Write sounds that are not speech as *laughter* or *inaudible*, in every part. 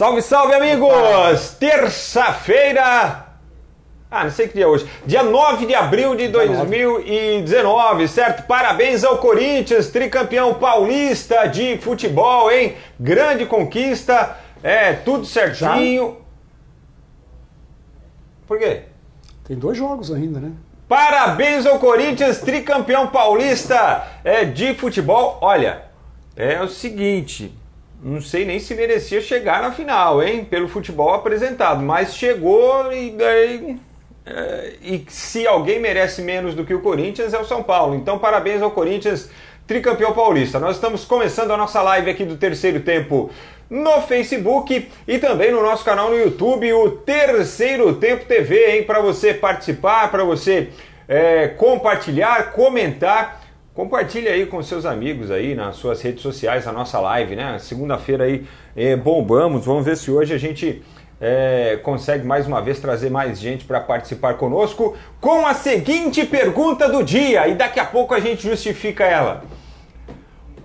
Salve, salve, amigos! Terça-feira. Ah, não sei que dia é hoje. Dia 9 de abril de 2019, certo? Parabéns ao Corinthians, tricampeão paulista de futebol, hein? Grande conquista, é, tudo certinho. Por quê? Tem dois jogos ainda, né? Parabéns ao Corinthians, tricampeão paulista é, de futebol. Olha, é o seguinte, não sei nem se merecia chegar na final, hein? Pelo futebol apresentado, mas chegou e daí. É, e se alguém merece menos do que o Corinthians é o São Paulo. Então, parabéns ao Corinthians, tricampeão paulista. Nós estamos começando a nossa live aqui do terceiro tempo no Facebook e também no nosso canal no YouTube, o Terceiro Tempo TV, hein? Para você participar, para você é, compartilhar, comentar. Compartilhe aí com seus amigos aí nas suas redes sociais a nossa live, né? Segunda-feira aí é, bombamos. Vamos ver se hoje a gente é, consegue mais uma vez trazer mais gente para participar conosco com a seguinte pergunta do dia e daqui a pouco a gente justifica ela.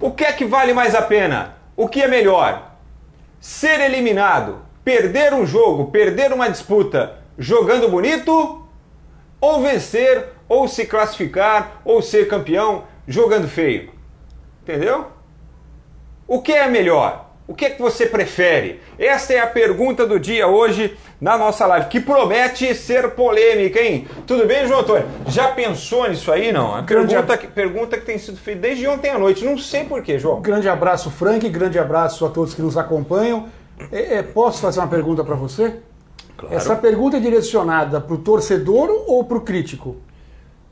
O que é que vale mais a pena? O que é melhor? Ser eliminado, perder um jogo, perder uma disputa jogando bonito ou vencer, ou se classificar, ou ser campeão jogando feio. Entendeu? O que é melhor? O que é que você prefere? Esta é a pergunta do dia hoje na nossa live, que promete ser polêmica, hein? Tudo bem, João Antônio? Já pensou nisso aí, não? A pergunta, que, pergunta que tem sido feita desde ontem à noite. Não sei porquê, João. Grande abraço, Frank. Grande abraço a todos que nos acompanham. É, é, posso fazer uma pergunta para você? Claro. Essa pergunta é direcionada para o torcedor ou para o crítico?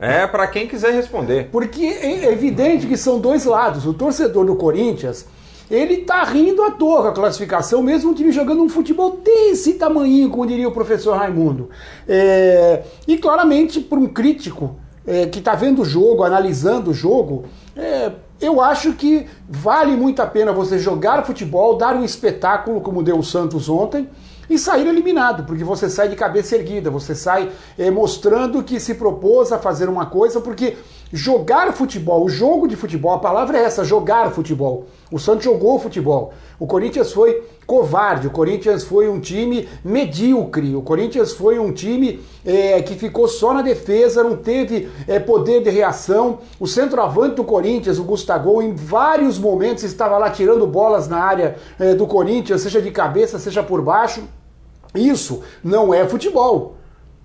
É para quem quiser responder. Porque é evidente que são dois lados. O torcedor do Corinthians, ele tá rindo à toa com a classificação, mesmo o time jogando um futebol desse tamanho, como diria o professor Raimundo. É... E claramente, para um crítico é, que está vendo o jogo, analisando o jogo, é, eu acho que vale muito a pena você jogar futebol, dar um espetáculo como deu o Santos ontem e sair eliminado, porque você sai de cabeça erguida, você sai é, mostrando que se propôs a fazer uma coisa, porque jogar futebol, o jogo de futebol, a palavra é essa, jogar futebol. O Santos jogou futebol. O Corinthians foi covarde, o Corinthians foi um time medíocre, o Corinthians foi um time é, que ficou só na defesa, não teve é, poder de reação. O centroavante do Corinthians, o Gustavo, em vários momentos estava lá tirando bolas na área é, do Corinthians, seja de cabeça, seja por baixo. Isso não é futebol.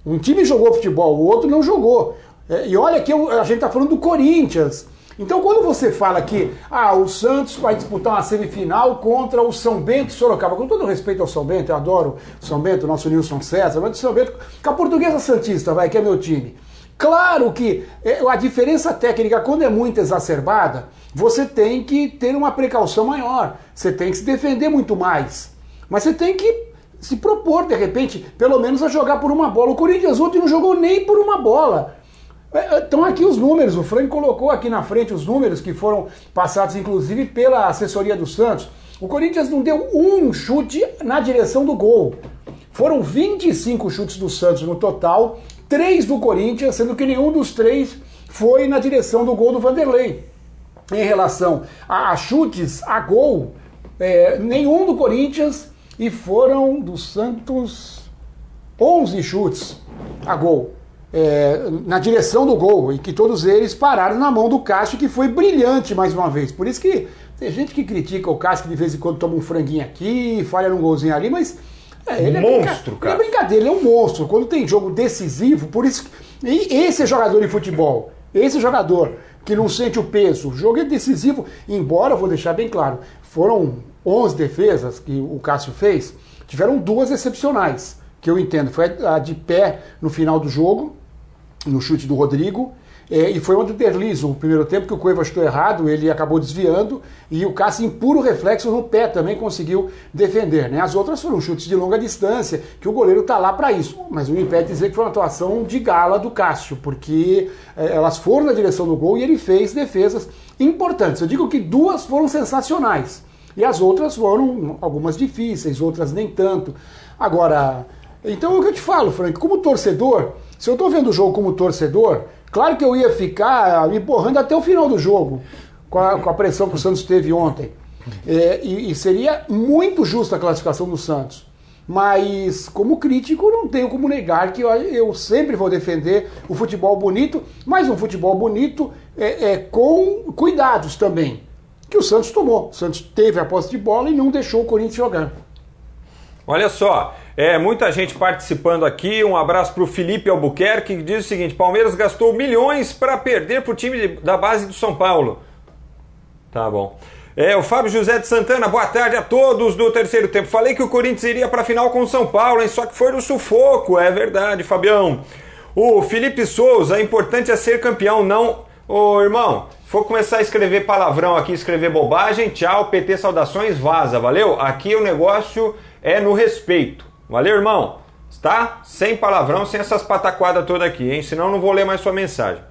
Um time jogou futebol, o outro não jogou. É, e olha que a gente está falando do Corinthians. Então, quando você fala que ah, o Santos vai disputar uma semifinal contra o São Bento Sorocaba, com todo respeito ao São Bento, eu adoro o São Bento, nosso Nilson César, mas o São Bento, com a Portuguesa Santista, vai, que é meu time. Claro que é, a diferença técnica, quando é muito exacerbada, você tem que ter uma precaução maior, você tem que se defender muito mais. Mas você tem que se propor, de repente, pelo menos a jogar por uma bola. O Corinthians ontem não jogou nem por uma bola. Estão é, aqui os números, o Frank colocou aqui na frente os números que foram passados, inclusive, pela assessoria do Santos. O Corinthians não deu um chute na direção do gol. Foram 25 chutes do Santos no total, três do Corinthians, sendo que nenhum dos três foi na direção do gol do Vanderlei. Em relação a chutes a gol, é, nenhum do Corinthians e foram do Santos 11 chutes a gol é, na direção do gol e que todos eles pararam na mão do Cássio, que foi brilhante mais uma vez. Por isso que tem gente que critica o Cássio que de vez em quando toma um franguinho aqui, falha num golzinho ali, mas é, ele, monstro, é ele é brincadeira, ele é um monstro. Quando tem jogo decisivo, por isso. E esse é jogador de futebol. Esse jogador que não sente o peso. O jogo é decisivo, embora, vou deixar bem claro, foram 11 defesas que o Cássio fez, tiveram duas excepcionais, que eu entendo. Foi a de pé no final do jogo, no chute do Rodrigo. É, e foi onde o deslizo, o primeiro tempo que o Cueva chutou errado, ele acabou desviando e o Cássio, em puro reflexo no pé, também conseguiu defender. Né? As outras foram chutes de longa distância, que o goleiro está lá para isso. Mas não impede dizer que foi uma atuação de gala do Cássio, porque é, elas foram na direção do gol e ele fez defesas importantes. Eu digo que duas foram sensacionais e as outras foram algumas difíceis, outras nem tanto. Agora, então é o que eu te falo, Frank, como torcedor. Se eu estou vendo o jogo como torcedor, claro que eu ia ficar me borrando até o final do jogo, com a, com a pressão que o Santos teve ontem. É, e, e seria muito justa a classificação do Santos. Mas, como crítico, não tenho como negar que eu, eu sempre vou defender o futebol bonito, mas um futebol bonito é, é, com cuidados também. Que o Santos tomou. O Santos teve a posse de bola e não deixou o Corinthians jogar. Olha só, é, muita gente participando aqui. Um abraço para o Felipe Albuquerque, que diz o seguinte: Palmeiras gastou milhões para perder para o time da base do São Paulo. Tá bom. É, o Fábio José de Santana, boa tarde a todos do terceiro tempo. Falei que o Corinthians iria para a final com o São Paulo, hein? Só que foi no sufoco, é verdade, Fabião. O Felipe Souza, importante é ser campeão, não. Ô irmão, for começar a escrever palavrão aqui, escrever bobagem, tchau, PT saudações, vaza, valeu? Aqui o negócio é no respeito. Valeu, irmão? Tá? Sem palavrão, sem essas pataquadas todas aqui, hein? Senão não vou ler mais sua mensagem.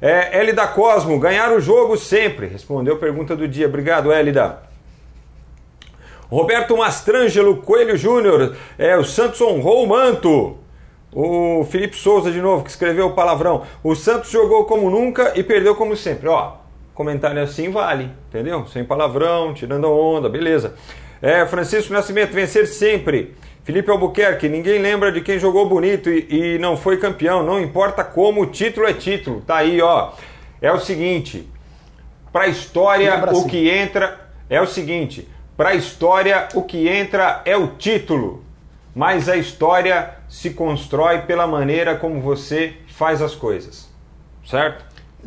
É, Elida Cosmo, ganhar o jogo sempre. Respondeu a pergunta do dia. Obrigado, Elida. Roberto Mastrangelo Coelho Júnior, é, o Santos honrou o manto. O Felipe Souza de novo, que escreveu o palavrão. O Santos jogou como nunca e perdeu como sempre. Ó, comentário assim vale, entendeu? Sem palavrão, tirando a onda, beleza. É, Francisco Nascimento, vencer sempre. Felipe Albuquerque, ninguém lembra de quem jogou bonito e, e não foi campeão, não importa como, o título é título. Tá aí, ó. É o seguinte, para a história o que entra é o seguinte, para a história o que entra é o título, mas a história se constrói pela maneira como você faz as coisas. Certo?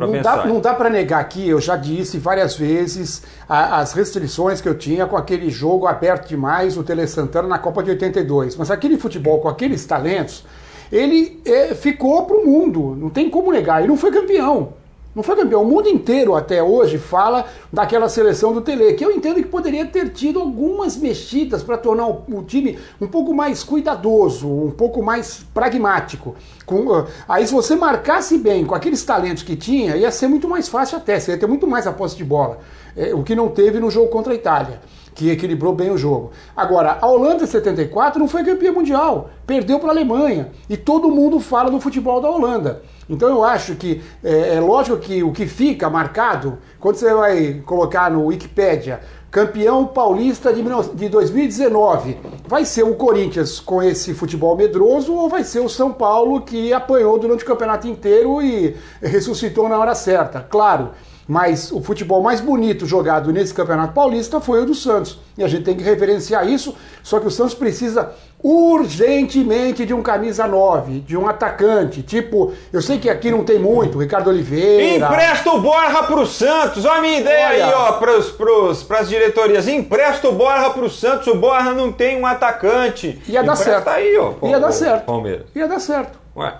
Não dá, não dá para negar aqui, eu já disse várias vezes a, as restrições que eu tinha com aquele jogo aberto demais, o Tele Santana na Copa de 82. Mas aquele futebol com aqueles talentos, ele é, ficou para o mundo, não tem como negar. Ele não foi campeão. Não foi campeão. O mundo inteiro até hoje fala daquela seleção do Tele, que eu entendo que poderia ter tido algumas mexidas para tornar o, time um pouco mais cuidadoso, um pouco mais pragmático. Com, uh, aí se você marcasse bem com aqueles talentos que tinha, ia ser muito mais fácil até, você ia ter muito mais a posse de bola. É, o que não teve no jogo contra a Itália que equilibrou bem o jogo. Agora, a Holanda em 74 não foi campeã mundial, perdeu para a Alemanha e todo mundo fala do futebol da Holanda. Então eu acho que é, é, lógico que o que fica marcado, quando você vai colocar no Wikipedia, campeão paulista de, de 2019, vai ser o Corinthians com esse futebol medroso ou vai ser o São Paulo que apanhou durante o campeonato inteiro e ressuscitou na hora certa? Claro. Mas o futebol mais bonito jogado nesse Campeonato Paulista foi o do Santos. E a gente tem que reverenciar isso, só que o Santos precisa urgentemente de um camisa 9, de um atacante. Tipo, eu sei que aqui não tem muito, Ricardo Oliveira. Empresta o Borra pro Santos. Olha a minha ideia Olha. aí, ó, pros, pros, pras diretorias. Empresta o Borra pro Santos. O Borra não tem um atacante. Ia dar certo. aí, ó. Ia dar certo. Palmeiras. Ia dar certo. Ué,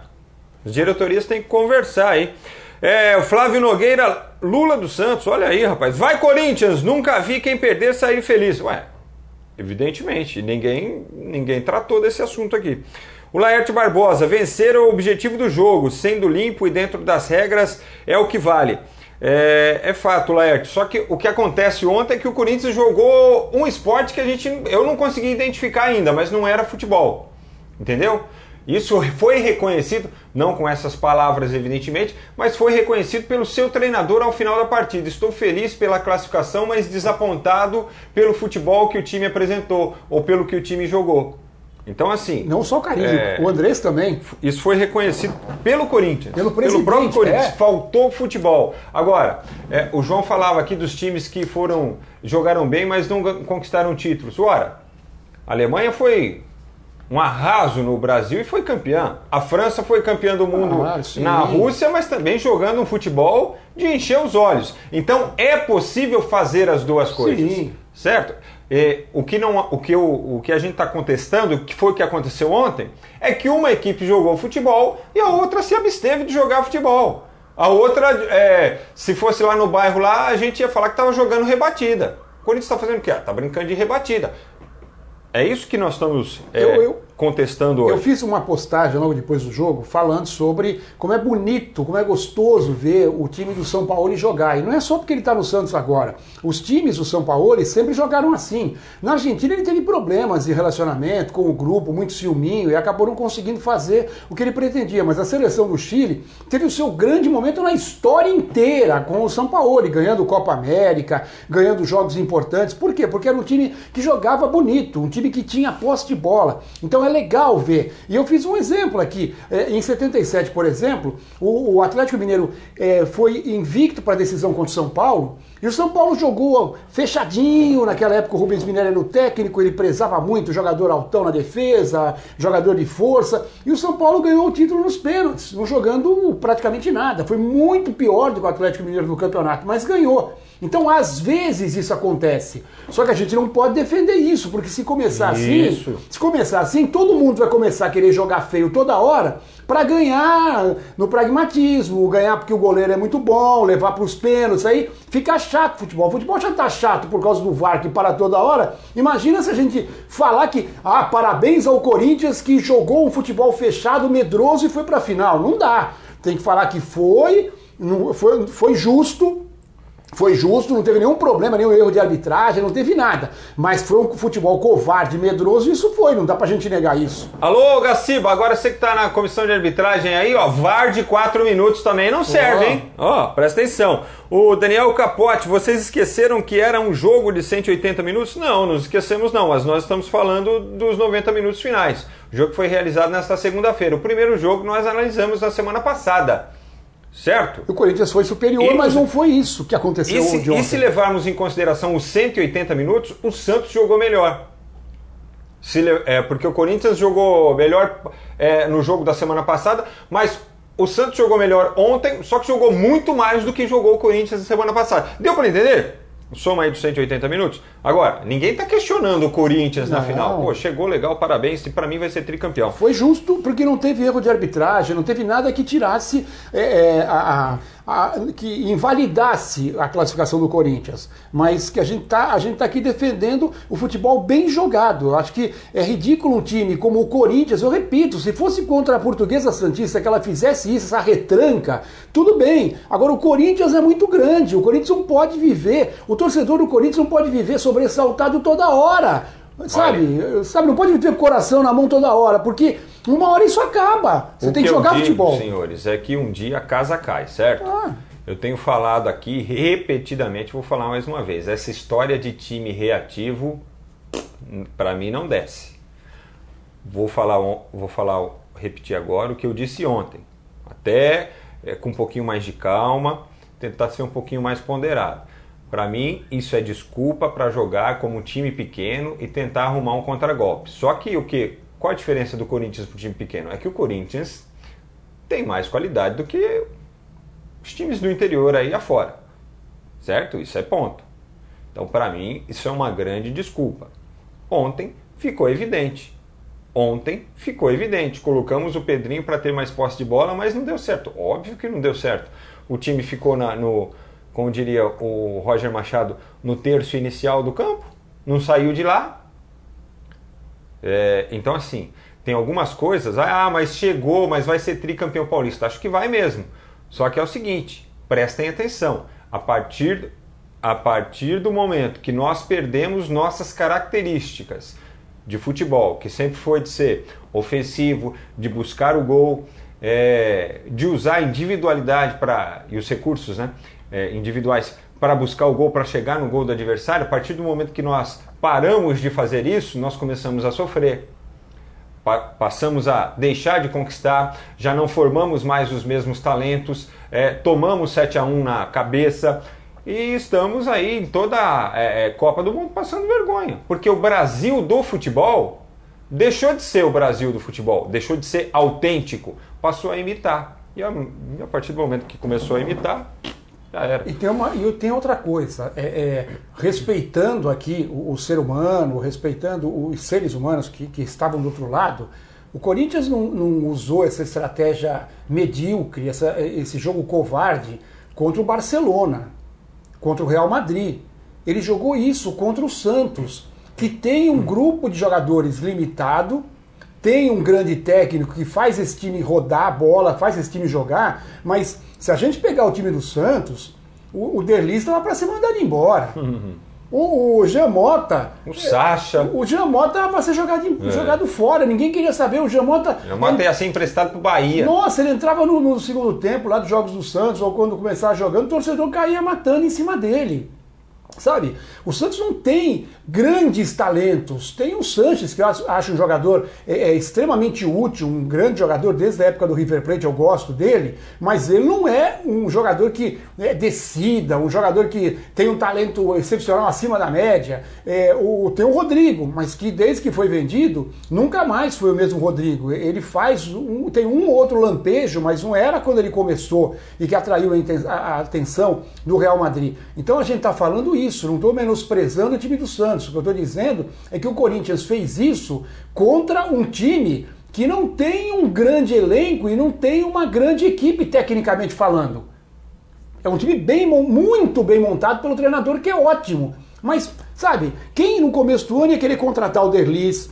as diretorias têm que conversar aí. É, o Flávio Nogueira, Lula dos Santos, olha aí, rapaz. Vai, Corinthians, nunca vi quem perder sair feliz. Ué, evidentemente, ninguém, ninguém tratou desse assunto aqui. O Laerte Barbosa, vencer o objetivo do jogo, sendo limpo e dentro das regras é o que vale. É, é, fato, Laerte. Só que o que acontece ontem é que o Corinthians jogou um esporte que a gente eu não consegui identificar ainda, mas não era futebol. Entendeu? Isso foi reconhecido, não com essas palavras, evidentemente, mas foi reconhecido pelo seu treinador ao final da partida. Estou feliz pela classificação, mas desapontado pelo futebol que o time apresentou ou pelo que o time jogou. Então, assim. Não só o Carinho, é... o Andrés também. Isso foi reconhecido pelo Corinthians. Pelo, pelo próprio Corinthians. É. Faltou futebol. Agora, é, o João falava aqui dos times que foram. jogaram bem, mas não conquistaram títulos. Ora, a Alemanha foi um arraso no Brasil e foi campeã. A França foi campeã do mundo ah, na Rússia, mas também jogando um futebol de encher os olhos. Então é possível fazer as duas coisas. Sim. Certo? E, o, que não, o, que o, o que a gente está contestando, que foi o que aconteceu ontem, é que uma equipe jogou futebol e a outra se absteve de jogar futebol. A outra, é, se fosse lá no bairro lá, a gente ia falar que estava jogando rebatida. O Corinthians está fazendo o quê? Está brincando de rebatida. É isso que nós estamos. É... Eu, eu, contestando hoje? Eu fiz uma postagem logo depois do jogo falando sobre como é bonito, como é gostoso ver o time do São Paulo jogar. E não é só porque ele está no Santos agora. Os times do São Paulo sempre jogaram assim. Na Argentina ele teve problemas de relacionamento com o grupo, muito ciúminho, e acabou não conseguindo fazer o que ele pretendia. Mas a seleção do Chile teve o seu grande momento na história inteira com o São Paulo, ganhando Copa América, ganhando jogos importantes. Por quê? Porque era um time que jogava bonito, um time que tinha posse de bola. Então é legal ver. E eu fiz um exemplo aqui. É, em 77, por exemplo, o, Atlético Mineiro é, foi invicto para a decisão contra o São Paulo. E o São Paulo jogou fechadinho. Naquela época o Rubens Mineiro era o técnico, ele prezava muito jogador altão na defesa, jogador de força. E o São Paulo ganhou o título nos pênaltis, não jogando praticamente nada. Foi muito pior do que o Atlético Mineiro no campeonato, mas ganhou. Então, às vezes isso acontece. Só que a gente não pode defender isso, porque se começar assim, isso. assim, se começar assim, todo mundo vai começar a querer jogar feio toda hora para ganhar no pragmatismo, ganhar porque o goleiro é muito bom, levar para os pênaltis, aí fica chato o futebol. O futebol já tá chato por causa do VAR que para toda hora. Imagina se a gente falar que, ah, parabéns ao Corinthians que jogou um futebol fechado, medroso e foi para a final. Não dá. Tem que falar que foi, foi, foi justo, foi justo, não teve nenhum problema, nenhum erro de arbitragem, não teve nada. Mas foi um futebol covarde, medroso, isso foi, não dá pra gente negar isso. Alô, Gaciba, agora você que tá na comissão de arbitragem aí, ó, VAR de 4 minutos também não serve, oh. hein? Ó, presta atenção. O Daniel Capote, vocês esqueceram que era um jogo de 180 minutos? Não, não esquecemos não, mas nós estamos falando dos 90 minutos finais. O jogo foi realizado nesta segunda-feira. O primeiro jogo nós analisamos na semana passada. Certo? O Corinthians foi superior, e, mas não foi isso que aconteceu e se, E se levarmos em consideração os 180 minutos, o Santos jogou melhor. Se, é, porque o Corinthians jogou melhor é, no jogo da semana passada, mas o Santos jogou melhor ontem, só que jogou muito mais do que jogou o Corinthians na semana passada. Deu para entender? Soma aí dos 180 minutos. Agora, ninguém está questionando o Corinthians não. na final. Pô, chegou legal, parabéns, e para mim vai ser tricampeão. Foi justo porque não teve erro de arbitragem, não teve nada que tirasse é, é, a, a, que invalidasse a classificação do Corinthians, mas que a gente está tá aqui defendendo o futebol bem jogado. Eu acho que é ridículo um time como o Corinthians, eu repito, se fosse contra a Portuguesa Santista que ela fizesse isso, essa retranca, tudo bem. Agora o Corinthians é muito grande, o Corinthians não pode viver, o torcedor do Corinthians não pode viver sobressaltado toda hora. Sabe, Olha. sabe, não pode ter coração na mão toda hora, porque uma hora isso acaba. Você o tem que, que jogar digo, futebol. senhores, é que um dia a casa cai, certo? Ah. Eu tenho falado aqui repetidamente, vou falar mais uma vez. Essa história de time reativo, para mim não desce. Vou falar, vou falar, repetir agora o que eu disse ontem. Até é, com um pouquinho mais de calma, tentar ser um pouquinho mais ponderado. Para mim, isso é desculpa para jogar como um time pequeno e tentar arrumar um contragolpe. Só que o que qual a diferença do Corinthians para o time pequeno? É que o Corinthians tem mais qualidade do que os times do interior aí afora. Certo? Isso é ponto. Então, para mim, isso é uma grande desculpa. Ontem ficou evidente. Ontem ficou evidente. Colocamos o Pedrinho para ter mais posse de bola, mas não deu certo. Óbvio que não deu certo. O time ficou na, no, como diria o Roger Machado, no terço inicial do campo, não saiu de lá, é, então, assim, tem algumas coisas, ah, mas chegou, mas vai ser tricampeão paulista. Acho que vai mesmo. Só que é o seguinte, prestem atenção. A partir, a partir do momento que nós perdemos nossas características de futebol, que sempre foi de ser ofensivo, de buscar o gol, é, de usar a individualidade para e os recursos né, é, individuais para buscar o gol, para chegar no gol do adversário, a partir do momento que nós paramos de fazer isso, nós começamos a sofrer. Pa passamos a deixar de conquistar, já não formamos mais os mesmos talentos, é, tomamos 7 a 1 na cabeça e estamos aí em toda a é, é, Copa do Mundo passando vergonha. Porque o Brasil do futebol deixou de ser o Brasil do futebol, deixou de ser autêntico, passou a imitar. E a, a partir do momento que começou a imitar, já era. E tem, uma, e tem outra coisa, é, é respeitando aqui o, o, ser humano, respeitando os seres humanos que, que estavam do outro lado, o Corinthians não, não usou essa estratégia medíocre, essa, esse jogo covarde contra o Barcelona, contra o Real Madrid. Ele jogou isso contra o Santos, que tem um grupo de jogadores limitado, tem um grande técnico que faz esse time rodar a bola, faz esse time jogar, mas se a gente pegar o time do Santos, o, o Derlis estava para ser mandado embora. Uhum. O, o Jamota. O Sacha. O Jamota era para ser jogado, é. jogado fora, ninguém queria saber. O Jamota. O Jamota ia ser emprestado pro Bahia. Nossa, ele entrava no, no, segundo tempo lá dos Jogos do Santos, ou quando começava jogando, o torcedor caía matando em cima dele. Sabe? O Santos não tem grandes talentos. Tem o Sanches, que eu acho um jogador é, é, extremamente útil, um grande jogador desde a época do River Plate, eu gosto dele, mas ele não é um jogador que é, decida, um jogador que tem um talento excepcional acima da média. É, o, tem o Rodrigo, mas que desde que foi vendido, nunca mais foi o mesmo Rodrigo. Ele faz um, tem um outro lampejo, mas não era quando ele começou e que atraiu a, a atenção do Real Madrid. Então a gente está falando isso, não estou menosprezando o time do Santos. O que eu estou dizendo é que o Corinthians fez isso contra um time que não tem um grande elenco e não tem uma grande equipe, tecnicamente falando. É um time bem, muito bem montado pelo treinador, que é ótimo. Mas, sabe, quem no começo do ano ia querer contratar o Derlis,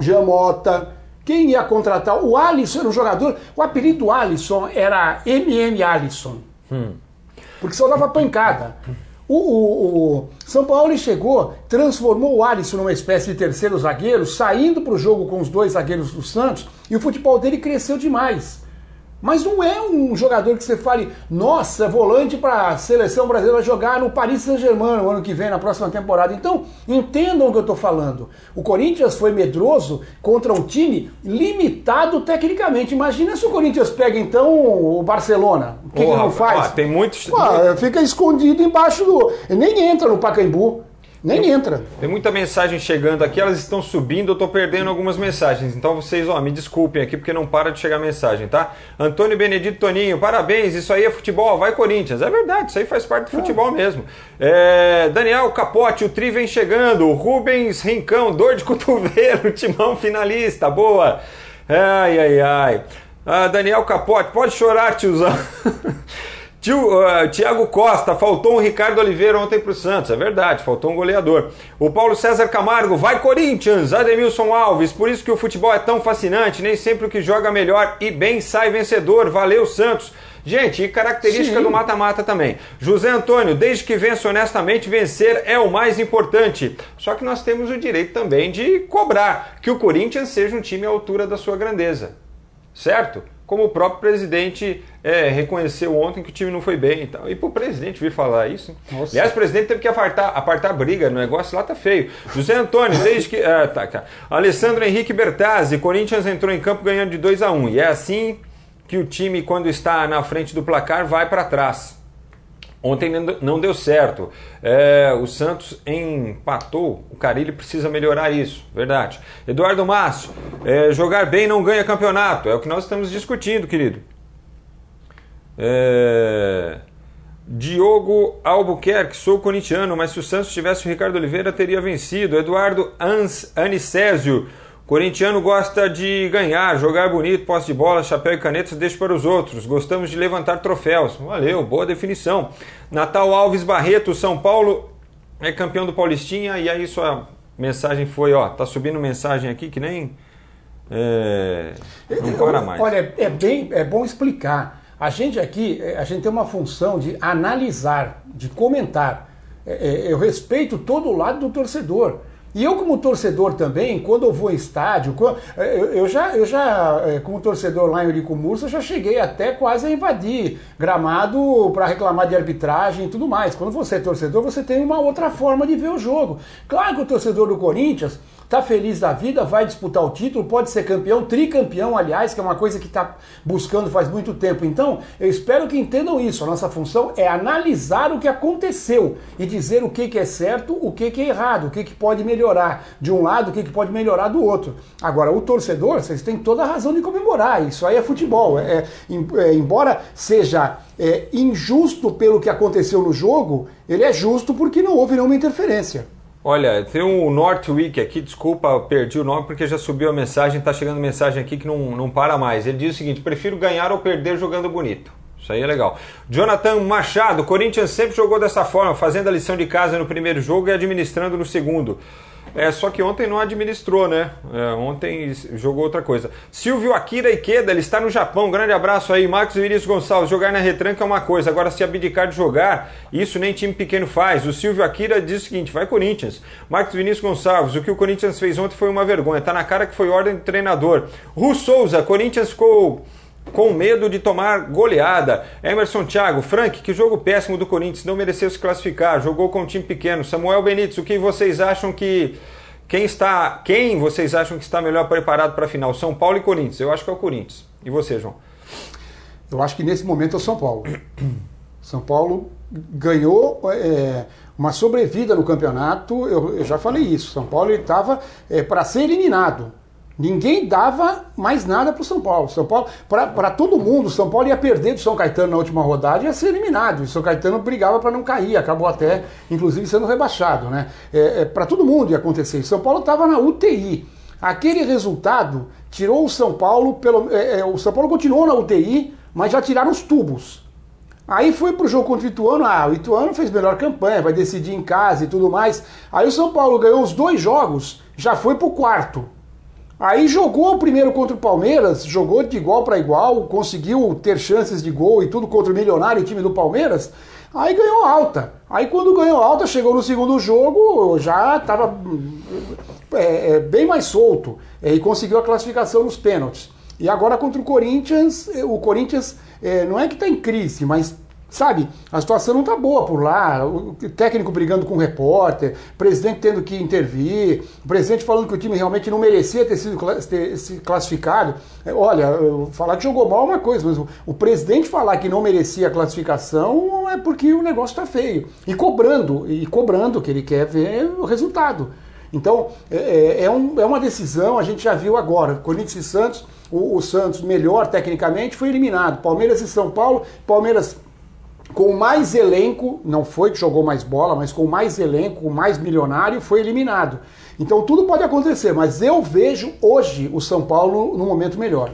Jamota, quem ia contratar o Alisson era um jogador. O apelido do Alisson era MM Alisson. Hum. Porque só dava pancada. O, o, o, São Paulo chegou, transformou o Alisson numa espécie de terceiro zagueiro, saindo para o jogo com os dois zagueiros do Santos, e o futebol dele cresceu demais. Mas não é um jogador que você fale, nossa, volante para a seleção brasileira jogar no Paris Saint-Germain no ano que vem, na próxima temporada. Então, entendam o que eu estou falando. O Corinthians foi medroso contra um time limitado tecnicamente. Imagina se o Corinthians pega então o Barcelona. O que, Porra, que não faz? Tem muitos. Pô, *laughs* fica escondido embaixo do. Nem entra no Pacaembu. Nem tem, entra. Tem muita mensagem chegando aqui, elas estão subindo, eu estou perdendo algumas mensagens. Então vocês, ó, me desculpem aqui porque não para de chegar mensagem, tá? Antônio Benedito Toninho, parabéns, isso aí é futebol, vai Corinthians. É verdade, isso aí faz parte do futebol mesmo. É, Daniel Capote, o Tri vem chegando. Rubens Rincão, dor de cotovelo, *laughs* timão finalista, boa. Ai, ai, ai. Ah, Daniel Capote, pode chorar, tiozão. *laughs* Tio, uh, Tiago Costa, faltou um Ricardo Oliveira ontem para o Santos, é verdade, faltou um goleador. O Paulo César Camargo, vai Corinthians, Ademilson Alves, por isso que o futebol é tão fascinante, nem sempre o que joga melhor e bem sai vencedor, valeu Santos. Gente, e característica Sim. do mata-mata também. José Antônio, desde que vença honestamente, vencer é o mais importante. Só que nós temos o direito também de cobrar que o Corinthians seja um time à altura da sua grandeza. Certo? Como o próprio presidente é, reconheceu ontem que o time não foi bem e tal. E para o presidente vir falar isso. Nossa. Aliás, o presidente teve que apartar, apartar briga, o negócio lá tá feio. José Antônio, desde que. Ah, tá, tá. Alessandro Henrique Bertazzi, Corinthians entrou em campo ganhando de 2 a 1 um, E é assim que o time, quando está na frente do placar, vai para trás. Ontem não deu certo. É, o Santos empatou. O Carilli precisa melhorar isso, verdade. Eduardo Márcio, é, jogar bem não ganha campeonato. É o que nós estamos discutindo, querido. É... Diogo Albuquerque, sou corintiano, mas se o Santos tivesse o Ricardo Oliveira, teria vencido. Eduardo Ans, Anicésio, Corintiano gosta de ganhar, jogar bonito, posse de bola, chapéu e canetas deixa para os outros. Gostamos de levantar troféus. Valeu, boa definição. Natal Alves Barreto, São Paulo é campeão do Paulistinha. E aí sua mensagem foi, ó, tá subindo mensagem aqui que nem é, não para mais. Olha, é bem, é bom explicar. A gente aqui, é, a gente tem uma função de analisar, de comentar. É, é, eu respeito todo o lado do torcedor. E eu, como torcedor também, quando eu vou em estádio, eu já, eu já é, como torcedor lá em Eurico Mursa, já cheguei até quase a invadir gramado para reclamar de arbitragem e tudo mais. Quando você é torcedor, você tem uma outra forma de ver o jogo. Claro que o torcedor do Corinthians tá feliz da vida, vai disputar o título, pode ser campeão, tricampeão, aliás, que é uma coisa que está buscando faz muito tempo. Então, eu espero que entendam isso. A nossa função é analisar o que aconteceu e dizer o que, que é certo, o que, que é errado, o que, que pode melhorar de um lado, o que, que pode melhorar do outro. Agora, o torcedor, vocês têm toda a razão de comemorar. Isso aí é futebol. É, é, embora seja é, injusto pelo que aconteceu no jogo, ele é justo porque não houve nenhuma interferência. Olha, tem um Northwick aqui, desculpa, perdi o nome porque já subiu a mensagem, tá chegando mensagem aqui que não, não para mais. Ele diz o seguinte: prefiro ganhar ou perder jogando bonito. Isso aí é legal. Jonathan Machado, Corinthians sempre jogou dessa forma, fazendo a lição de casa no primeiro jogo e administrando no segundo. É, só que ontem não administrou, né? É, ontem jogou outra coisa. Silvio Akira Ikeda, ele está no Japão. Grande abraço aí. Marcos Vinícius Gonçalves, jogar na retranca é uma coisa. Agora, se abdicar de jogar, isso nem time pequeno faz. O Silvio Akira diz o seguinte: vai Corinthians. Marcos Vinícius Gonçalves, o que o Corinthians fez ontem foi uma vergonha. Tá na cara que foi ordem do treinador. Ru Souza, Corinthians ficou com medo de tomar goleada. Emerson Thiago, Frank, que jogo péssimo do Corinthians, não mereceu se classificar, jogou com um time pequeno. Samuel Benítez, o que vocês acham que quem está, quem vocês acham que está melhor preparado para a final? São Paulo e Corinthians. Eu acho que é o Corinthians. E você, João? Eu acho que nesse momento é o São Paulo. São Paulo ganhou é, uma sobrevida no campeonato. Eu, eu, já falei isso. São Paulo estava é, para ser eliminado. Ninguém dava mais nada para o São Paulo. São Paulo, para todo mundo, São Paulo ia perder do São Caetano na última rodada e ia ser eliminado. E São Caetano brigava para não cair, acabou até, inclusive, sendo rebaixado. Né? É, é, para todo mundo ia acontecer. São Paulo estava na UTI. Aquele resultado tirou o São Paulo, pelo, é, é, o São Paulo continuou na UTI, mas já tiraram os tubos. Aí foi pro jogo contra o Ituano, ah, o Ituano fez melhor campanha, vai decidir em casa e tudo mais. Aí o São Paulo ganhou os dois jogos, já foi pro quarto. Aí jogou o primeiro contra o Palmeiras, jogou de igual para igual, conseguiu ter chances de gol e tudo contra o milionário time do Palmeiras. Aí ganhou alta. Aí quando ganhou alta, chegou no segundo jogo, já estava é, é, bem mais solto é, e conseguiu a classificação nos pênaltis. E agora contra o Corinthians, é, o Corinthians é, não é que está em crise, mas Sabe, a situação não está boa por lá, o técnico brigando com o repórter, presidente tendo que intervir, o presidente falando que o time realmente não merecia ter sido ter se classificado. É, olha, falar que jogou mal é uma coisa, mas o, o presidente falar que não merecia a classificação é porque o negócio está feio. E cobrando, e cobrando que ele quer ver o resultado. Então, é, é, é, um, é uma decisão, a gente já viu agora, Corinthians e Santos, o, o Santos melhor tecnicamente foi eliminado. Palmeiras e São Paulo, Palmeiras com mais elenco, não foi que jogou mais bola, mas com mais elenco, com mais milionário, foi eliminado. Então tudo pode acontecer, mas eu vejo hoje o São Paulo no momento melhor.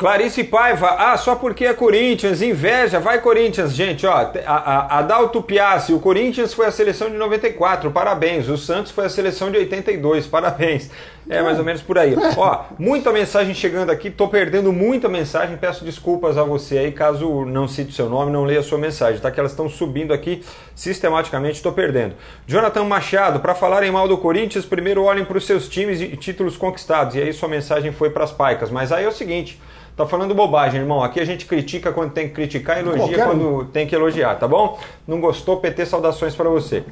Clarice Paiva, ah, só porque é Corinthians, inveja, vai Corinthians, gente, ó, Adalto Piassi, o Corinthians foi a seleção de 94, parabéns, o Santos foi a seleção de 82, parabéns, é mais ou menos por aí. Ó, muita mensagem chegando aqui, tô perdendo muita mensagem, peço desculpas a você aí, caso não cite seu nome, não leia sua mensagem, tá, que elas estão subindo aqui sistematicamente, tô perdendo. Jonathan Machado, para falarem mal do Corinthians, primeiro olhem para os seus times e títulos conquistados, e aí sua mensagem foi para as paicas, mas aí é o seguinte... Tá falando bobagem, irmão. Aqui a gente critica quando tem que criticar, elogia quando tem que elogiar, tá bom? Não gostou, PT, saudações para você.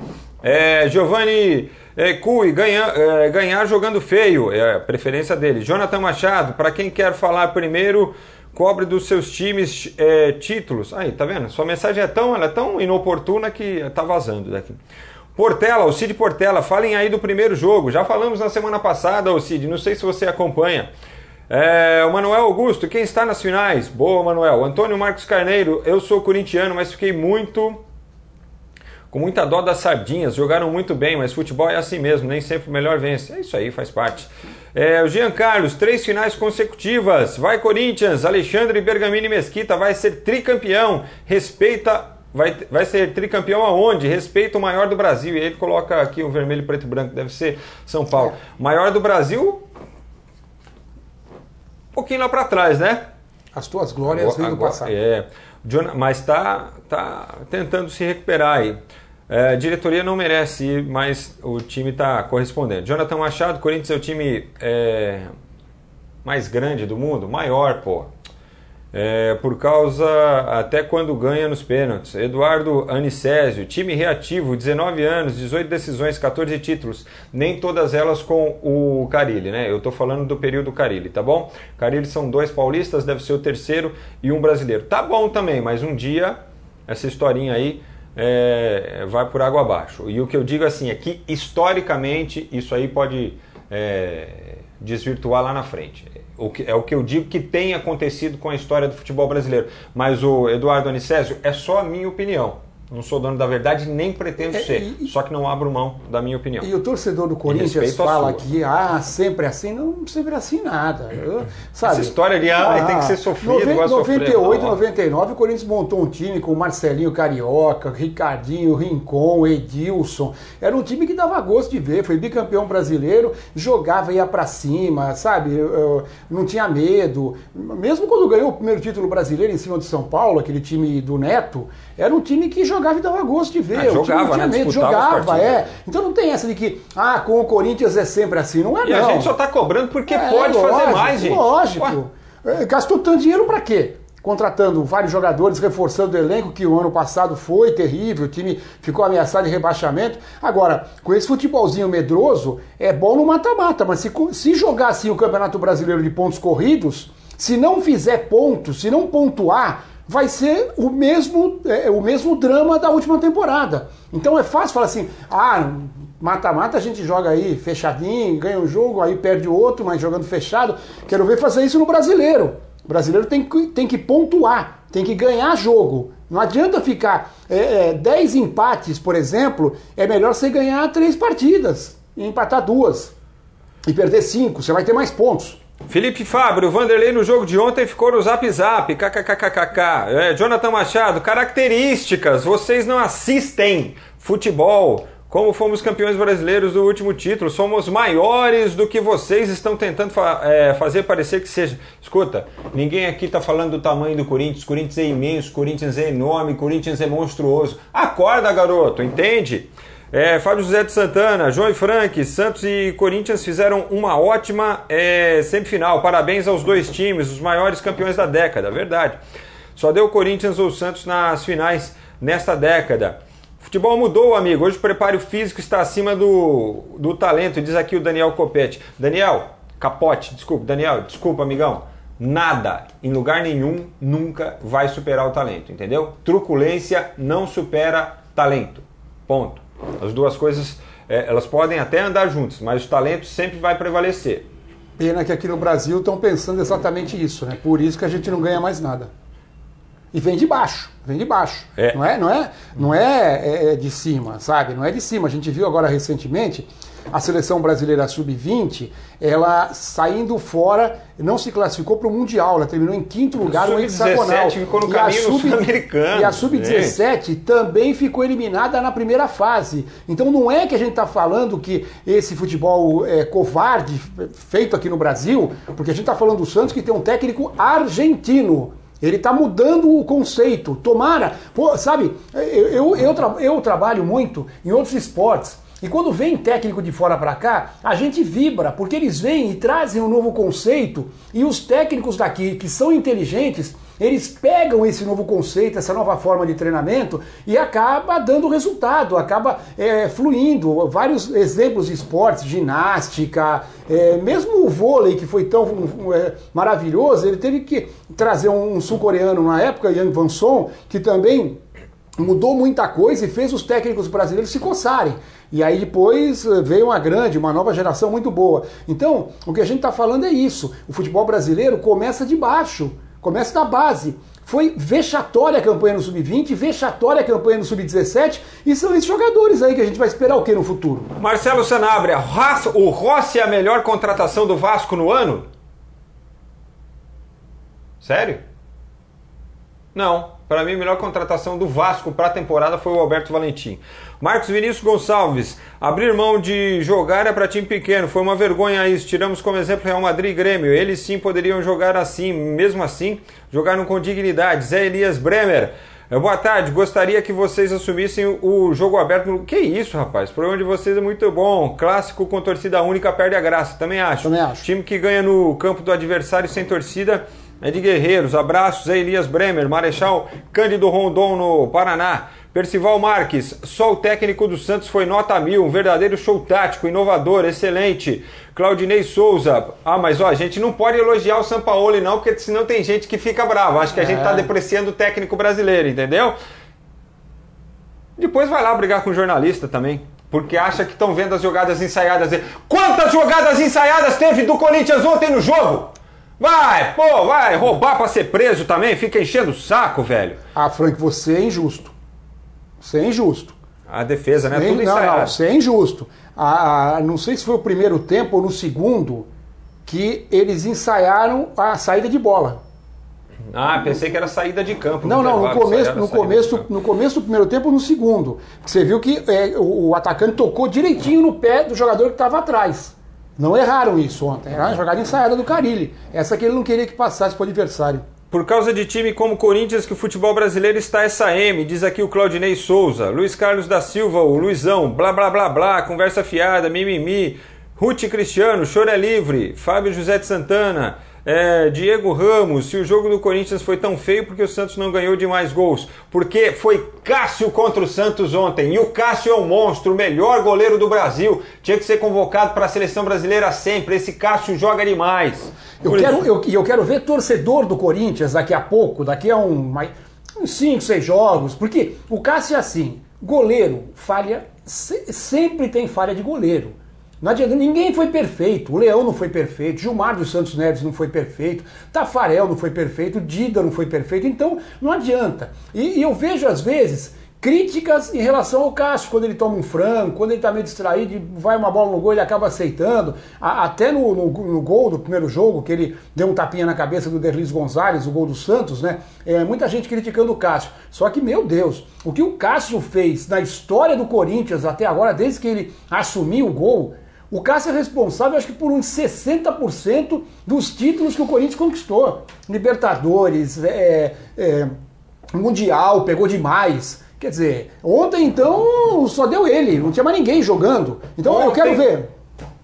É, Giovanni é, Cui, ganhar, é, ganhar jogando feio, é a preferência dele. Jonathan Machado, para quem quer falar primeiro, cobre dos seus times é, títulos. Aí, tá vendo? Sua mensagem é tão, ela é tão inoportuna que tá vazando daqui. Portela, o Cid Portela, falem aí do primeiro jogo. Já falamos na semana passada, o Cid, não sei se você acompanha. É, o Manuel Augusto, quem está nas finais? Boa, Manuel. Antônio Marcos Carneiro, eu sou corintiano, mas fiquei muito. com muita dó das sardinhas. Jogaram muito bem, mas futebol é assim mesmo, nem sempre o melhor vence. É isso aí, faz parte. É, o Jean Carlos, três finais consecutivas. Vai Corinthians, Alexandre Bergamini Mesquita vai ser tricampeão. Respeita Vai, vai ser tricampeão aonde? Respeita o maior do Brasil. E ele coloca aqui o vermelho, preto e branco, deve ser São Paulo. Maior do Brasil, pouquinho lá para trás, né? As tuas glórias vêm do passado. É, mas está tá tentando se recuperar aí. É, a diretoria não merece, mas o time está correspondendo. Jonathan Machado, Corinthians é o time é, mais grande do mundo? Maior, pô. É, por causa até quando ganha nos pênaltis. Eduardo Anicésio, time reativo, 19 anos, 18 decisões, 14 títulos, nem todas elas com o Carilli, né? Eu estou falando do período Carilli, tá bom? Carilli são dois paulistas, deve ser o terceiro e um brasileiro. Tá bom também, mas um dia essa historinha aí é, vai por água abaixo. E o que eu digo assim é que historicamente isso aí pode é, desvirtuar lá na frente. O que, é o que eu digo que tem acontecido com a história do futebol brasileiro. Mas o Eduardo Anicésio é só a minha opinião. Não sou dono da verdade, nem pretendo É, ser. e- Só que não abro mão da minha opinião. E o torcedor do Corinthians fala que, ah, sempre assim. Não, sempre assim nada. Eu- sabe? Essa história de, ah, tem que ser sofrido, Noven- vai sofrer. 98, Não. 99, o Corinthians montou um time com Marcelinho Carioca, Ricardinho, Rincon, Edilson. Era um time que dava gosto de ver. Foi bicampeão brasileiro, jogava, ia pra cima, sabe? Não tinha medo. Mesmo quando ganhou o primeiro título brasileiro em cima de São Paulo, aquele time do Neto, era um time que jogava e dava gosto de ver. Ah, O time jogava, tinha né? medo, jogava, é. Então não tem essa de que, ah, com o Corinthians é sempre assim. Não é, E não. a gente só tá cobrando porque É, pode fazer lógico, mais, gente. Lógico. É, Gastou tanto dinheiro pra quê? Contratando vários jogadores, reforçando o elenco, que o ano passado foi terrível, o time ficou ameaçado de rebaixamento. Agora, com esse futebolzinho medroso, é bom no mata-mata, mas se, se jogar assim o Campeonato Brasileiro de pontos corridos, se não fizer pontos, se não pontuar, vai ser o mesmo, é, o mesmo drama da última temporada. Então é fácil falar assim, ah, mata-mata a gente joga aí fechadinho, ganha um jogo, aí perde outro, mas jogando fechado. Quero ver fazer isso no brasileiro. O brasileiro tem que, tem que pontuar, tem que ganhar jogo. Não adianta ficar é, é, 10 empates, por exemplo, é melhor você ganhar três partidas e empatar duas. E perder cinco, você vai ter mais pontos. Felipe Fábio, Vanderlei no jogo de ontem ficou no zap zap, kkkkkk. É, Jonathan Machado, características, vocês não assistem futebol. Como fomos campeões brasileiros do último título, somos maiores do que vocês estão tentando fa- é, fazer parecer que seja. Escuta, ninguém aqui está falando do tamanho do Corinthians. Corinthians é imenso, Corinthians é enorme, Corinthians é monstruoso. Acorda, garoto, entende? É, Fábio José de Santana, João e Frank, Santos e Corinthians fizeram uma ótima é, semifinal. Parabéns aos dois times, os maiores campeões da década, verdade. Só deu Corinthians ou Santos nas finais nesta década. Futebol mudou, amigo. Hoje o preparo físico está acima do, do talento, diz aqui o Daniel Copete. Daniel, capote, desculpa, Daniel, desculpa, amigão. Nada, em lugar nenhum, nunca vai superar o talento, entendeu? Truculência não supera talento. Ponto. As duas coisas, é, elas podem até andar juntas, mas o talento sempre vai prevalecer. Pena que aqui no Brasil estão pensando exatamente isso, né? Por isso que a gente não ganha mais nada. E vem de baixo, vem de baixo. É. Não é, não é, não é, é, é de cima, sabe? Não é de cima. A gente viu agora recentemente a seleção brasileira sub-20, ela saindo fora, não se classificou para o Mundial, ela terminou em quinto lugar no Sub-17 hexagonal. ficou no E a sub-. E a sub-17 também ficou eliminada na primeira fase. Então não é que a gente está falando que esse futebol é covarde feito aqui no Brasil, porque a gente está falando do Santos que tem um técnico argentino. Ele está mudando o conceito. Tomara, pô, sabe, eu, eu, eu, tra- eu trabalho muito em outros esportes. E quando vem técnico de fora para cá, a gente vibra, porque eles vêm e trazem um novo conceito. E os técnicos daqui, que são inteligentes, eles pegam esse novo conceito, essa nova forma de treinamento e acaba dando resultado, acaba é, fluindo. Vários exemplos de esportes, ginástica, é, mesmo o vôlei, que foi tão é, maravilhoso, ele teve que trazer um sul-coreano na época, Yang Van-son, que também mudou muita coisa e fez os técnicos brasileiros se coçarem. E aí depois eh, veio uma grande, uma nova geração muito boa. Então, o que a gente está falando é isso. O futebol brasileiro começa de baixo, começa da base. Foi vexatória a campanha no Sub-20, vexatória a campanha no Sub-17, e são esses jogadores aí que a gente vai esperar o que no futuro? Marcelo Sanabria, o Rossi é a melhor contratação do Vasco no ano? Sério? Não. Para mim, a melhor contratação do Vasco para a temporada foi o Alberto Valentim. Marcos Vinícius Gonçalves, abrir mão de jogar é para time pequeno. Foi uma vergonha isso. Tiramos como exemplo Real Madrid e Grêmio. Eles sim poderiam jogar assim, mesmo assim, jogaram com dignidade. Zé Elias Bremer. Eh, Boa tarde, gostaria que vocês assumissem o jogo aberto. no- Que isso, rapaz? O programa de vocês é muito bom. Clássico com torcida única perde a graça. Também acho. Também acho. Time que ganha no campo do adversário sem torcida é de guerreiros. Abraços, Elias Bremer, Marechal Cândido Rondon no Paraná. Percival Marques, só o técnico do Santos foi nota mil, um verdadeiro show tático, inovador, excelente. Claudinei Souza, ah, mas ó, a gente não pode elogiar o Sampaoli não, porque senão tem gente que fica brava. Acho que a gente tá É. depreciando o técnico brasileiro, entendeu? Depois vai lá brigar com o jornalista também. Porque acha que estão vendo as jogadas ensaiadas. Quantas jogadas ensaiadas teve do Corinthians ontem no jogo? Vai, pô, vai roubar pra ser preso também? Fica enchendo o saco, velho. Ah, Frank, você é injusto. Ser injusto. A defesa, né? Sem, Tudo não, ensaiado. não, ser injusto. A, a- não sei se foi o primeiro tempo ou no segundo que eles ensaiaram a saída de bola. Ah, pensei que era saída de campo. Não, não, no começo, no, começo, no começo do primeiro tempo ou no segundo. Você viu que é, o, o atacante tocou direitinho no pé do jogador que estava atrás. Não erraram isso ontem. Era uma jogada ensaiada do Carilli. Essa que ele não queria que passasse para o adversário. Por causa de time como Corinthians que o futebol brasileiro está essa M, diz aqui o Claudinei Souza, Luiz Carlos da Silva, o Luizão, blá blá blá blá, conversa fiada, mimimi, Ruth Cristiano, choro é livre, Fábio José de Santana, é, Diego Ramos, se o jogo do Corinthians foi tão feio porque o Santos não ganhou de mais gols, porque foi Cássio contra o Santos ontem, e o Cássio é um monstro, o melhor goleiro do Brasil, tinha que ser convocado para a seleção brasileira sempre, esse Cássio joga demais. Eu Por quero, eu, e eu quero ver torcedor do Corinthians daqui a pouco, daqui a um, uns 5, 6 jogos, porque o Cássio é assim, goleiro, falha, se- sempre tem falha de goleiro. Não adianta, ninguém foi perfeito. O Leão não foi perfeito, Gilmar dos Santos Neves não foi perfeito, Tafarel não foi perfeito, Dida não foi perfeito, então não adianta. E, e eu vejo às vezes críticas em relação ao Cássio, quando ele toma um frango, quando ele tá meio distraído, vai uma bola no gol, ele acaba aceitando. A- até no, no- no gol do primeiro jogo, que ele deu um tapinha na cabeça do Derlis Gonzalez, o gol do Santos, né? É, muita gente criticando o Cássio. Só que, meu Deus, o que o Cássio fez na história do Corinthians até agora, desde que ele assumiu o gol, o Cássio é responsável, acho que por uns 60% dos títulos que o Corinthians conquistou. Libertadores, é, é, Mundial, pegou demais. Quer dizer, ontem então só deu ele, não tinha mais ninguém jogando. Então eu quero ver.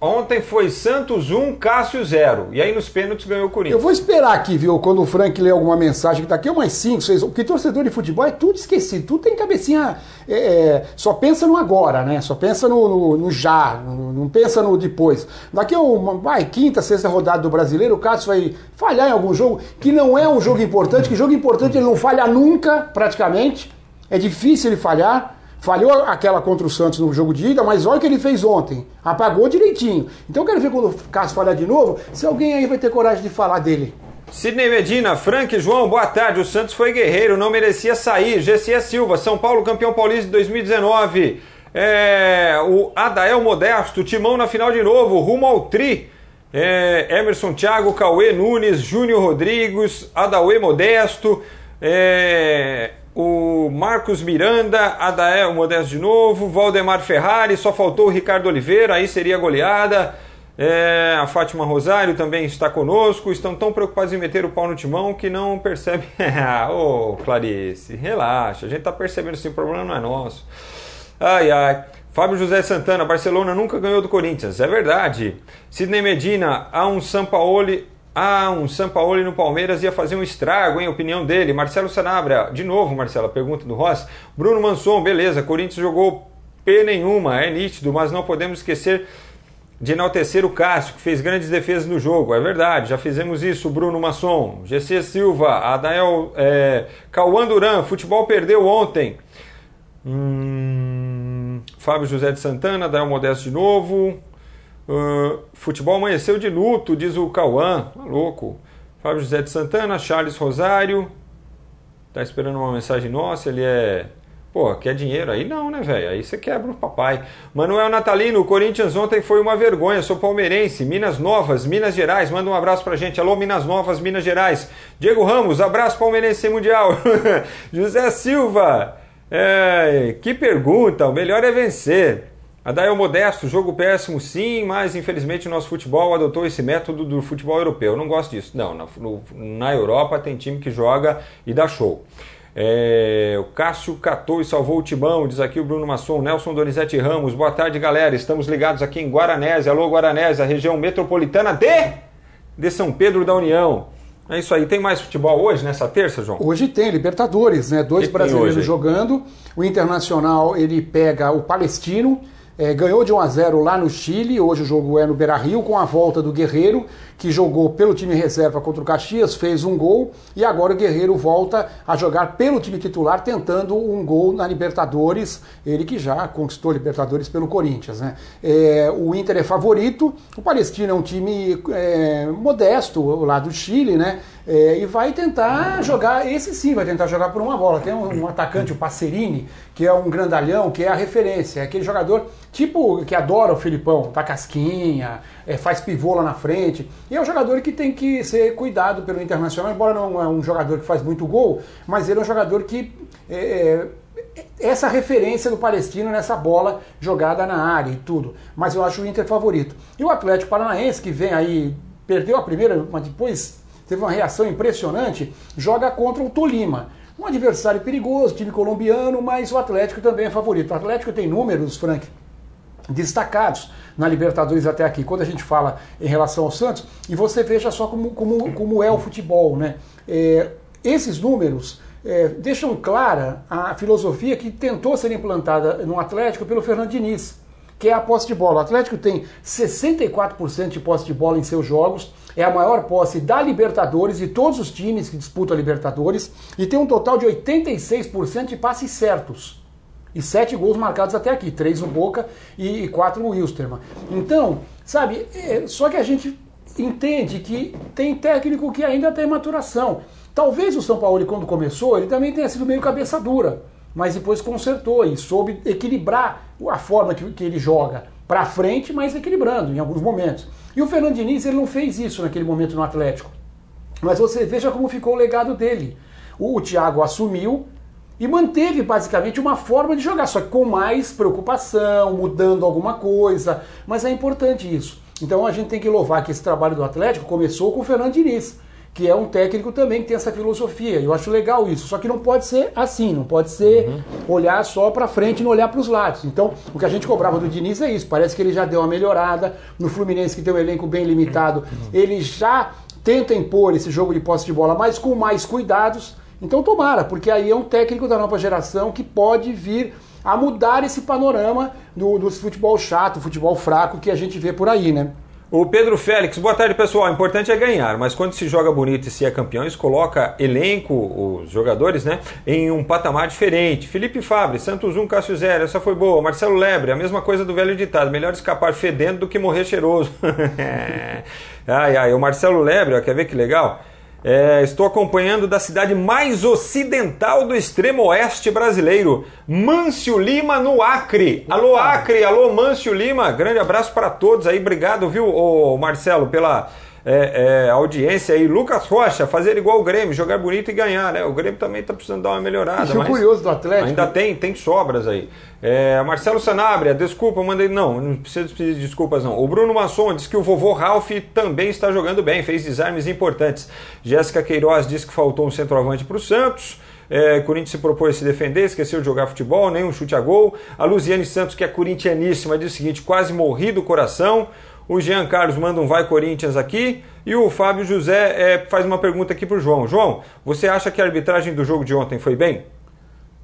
Ontem foi Santos 1, Cássio 0. E aí nos pênaltis ganhou o Eu Corinthians. vou esperar aqui, viu, quando o Frank ler alguma mensagem que daqui a umas 5, 6. Porque torcedor de futebol é tudo esquecido, tudo tem cabecinha. é, é, só pensa no agora, né? Só pensa no, no- no já, no- não pensa no depois. Daqui a uma vai, quinta, sexta rodada do brasileiro, o Cássio vai falhar em algum jogo que não é um jogo importante, que jogo importante ele não falha nunca, praticamente. É difícil ele falhar. Falhou aquela contra o Santos no jogo de ida, mas olha o que ele fez ontem. Apagou direitinho. Então eu quero ver quando o Cássio falhar de novo, se alguém aí vai ter coragem de falar dele. Sidney Medina, Frank, João, boa tarde. O Santos foi guerreiro, não merecia sair. GC Silva, São Paulo campeão paulista de 2019. É, o Adael Modesto, Timão na final de novo, rumo ao Tri. É, Emerson Thiago, Cauê Nunes, Júnior Rodrigues, Adauê Modesto. É, o Marcos Miranda, Adael Modesto de novo, Valdemar Ferrari, só faltou o Ricardo Oliveira, aí seria goleada. É, a Fátima Rosário também está conosco. Estão tão preocupados em meter o pau no timão que não percebem. *laughs* Ô, Clarice, relaxa. A gente está percebendo sim, o problema não é nosso. Ai, ai. Fábio José Santana, Barcelona nunca ganhou do Corinthians. É verdade. Sidney Medina, há um Sampaoli. Ah, um Sampaoli no Palmeiras ia fazer um estrago, hein? Opinião dele. Marcelo Sanabria, de novo, Marcela, pergunta do Ross. Bruno Manson, beleza. Corinthians jogou P nenhuma, é nítido, mas não podemos esquecer de enaltecer o Cássio, que fez grandes defesas no jogo. É verdade, já fizemos isso, Bruno Masson. GC Silva, Adael é, Cauã Duran, futebol perdeu ontem. Hum, Fábio José de Santana, Adael Modesto de novo. Uh, futebol amanheceu de luto, diz o Cauã. Tá louco. Fábio José de Santana, Charles Rosário. Tá esperando uma mensagem nossa, ele é. Pô, quer dinheiro? Aí não, né, velho? Aí você quebra o papai. Manuel Natalino, o Corinthians ontem foi uma vergonha. Sou palmeirense. Minas Novas, Minas Gerais. Manda um abraço pra gente. Alô, Minas Novas, Minas Gerais. Diego Ramos, abraço palmeirense sem mundial. *laughs* José Silva, é, que pergunta. O melhor é vencer. Adael Modesto, jogo péssimo sim, mas infelizmente o nosso futebol adotou esse método do futebol europeu. Eu não gosto disso. Não, na, no- na Europa tem time que joga e dá show. É, o Cássio catou e salvou o timão, diz aqui o Bruno Masson, Nelson Donizete Ramos. Boa tarde, galera. Estamos ligados aqui em Guaranésia. Alô, Guaranésia, região metropolitana de, de São Pedro da União. É isso aí. Tem mais futebol hoje, nessa terça, João? Hoje tem Libertadores, né? Dois Que brasileiros jogando. O Internacional ele pega o Palestino. É, ganhou de 1 a 0 lá no Chile. Hoje o jogo é no Beira Rio, com a volta do Guerreiro, que jogou pelo time reserva contra o Caxias, fez um gol. E agora o Guerreiro volta a jogar pelo time titular, tentando um gol na Libertadores. Ele que já conquistou Libertadores pelo Corinthians. Né? É, o Inter é favorito. O Palestino é um time é, modesto lá do Chile, né? É, e vai tentar jogar, esse sim, vai tentar jogar por uma bola. Tem um, um, atacante, o Passerini, que é um grandalhão, que é a referência. É aquele jogador tipo que adora o Filipão, da casquinha, é, faz pivô lá na frente. E é um jogador que tem que ser cuidado pelo Internacional, embora não é um jogador que faz muito gol, mas ele é um jogador que. É, é, essa referência do Palestino nessa bola jogada na área e tudo. Mas eu acho o Inter favorito. E o Atlético Paranaense, que vem aí, perdeu a primeira, mas depois teve uma reação impressionante, joga contra o Tolima. Um adversário perigoso, time colombiano, mas o Atlético também é favorito. O Atlético tem números, Frank, destacados na Libertadores até aqui, quando a gente fala em relação ao Santos, e você veja só como, como, como é o futebol, né? É, esses números é, deixam clara a filosofia que tentou ser implantada no Atlético pelo Fernando Diniz, que é a posse de bola. O Atlético tem 64% de posse de bola em seus jogos, é a maior posse da Libertadores e todos os times que disputam a Libertadores e tem um total de 86% de passes certos. E sete gols marcados até aqui, três no Boca e quatro no Wilstermann. Então, sabe, é, só que a gente entende que tem técnico que ainda tem maturação. Talvez o São Paulo, quando começou, ele também tenha sido meio cabeça dura, mas depois consertou e soube equilibrar a forma que, que ele joga para frente, mas equilibrando em alguns momentos. E o Fernando Diniz ele não fez isso naquele momento no Atlético. Mas você veja como ficou o legado dele. O, o Thiago assumiu e manteve basicamente uma forma de jogar, só que com mais preocupação, mudando alguma coisa. Mas é importante isso. Então a gente tem que louvar que esse trabalho do Atlético começou com o Fernando Diniz que é um técnico também que tem essa filosofia. Eu acho legal isso. Só que não pode ser assim, não pode ser uhum. olhar só para frente e não olhar para os lados. Então, o que a gente cobrava do Diniz é isso. Parece que ele já deu uma melhorada. No Fluminense, que tem um elenco bem limitado, ele já tenta impor esse jogo de posse de bola, mas com mais cuidados. Então, tomara, porque aí é um técnico da nova geração que pode vir a mudar esse panorama do, do futebol chato, futebol fraco que a gente vê por aí, né? O Pedro Félix, boa tarde pessoal. O importante é ganhar, mas quando se joga bonito e se é campeão, isso coloca elenco, os jogadores, né, em um patamar diferente. Felipe Fabre, Santos 1, Cássio 0, essa foi boa. Marcelo Lebre, a mesma coisa do velho ditado: melhor escapar fedendo do que morrer cheiroso. *laughs* ai, ai, o Marcelo Lebre, ó, quer ver que legal? É, estou acompanhando da cidade mais ocidental do extremo oeste brasileiro, Mâncio Lima, no Acre. Alô, Acre, alô, Mâncio Lima. Grande abraço para todos aí. Obrigado, viu, Marcelo, pela é, é, audiência aí. Lucas Rocha, fazer igual o Grêmio, jogar bonito e ganhar, né? O Grêmio também está precisando dar uma melhorada. Isso é curioso do Atlético. Ainda tem, tem sobras aí. É, Marcelo Sanabria, desculpa, mandei. Não, não precisa pedir desculpas, não. O Bruno Masson disse que o vovô Ralph também está jogando bem, fez desarmes importantes. Jéssica Queiroz disse que faltou um centroavante para o Santos. É, Corinthians se propôs a se defender, esqueceu de jogar futebol, nem um chute a gol. A Luziane Santos, que é corintianíssima, diz o seguinte: quase morri do coração. O Jean Carlos manda um vai Corinthians aqui. E o Fábio José é, faz uma pergunta aqui para o João. João, você acha que a arbitragem do jogo de ontem foi bem?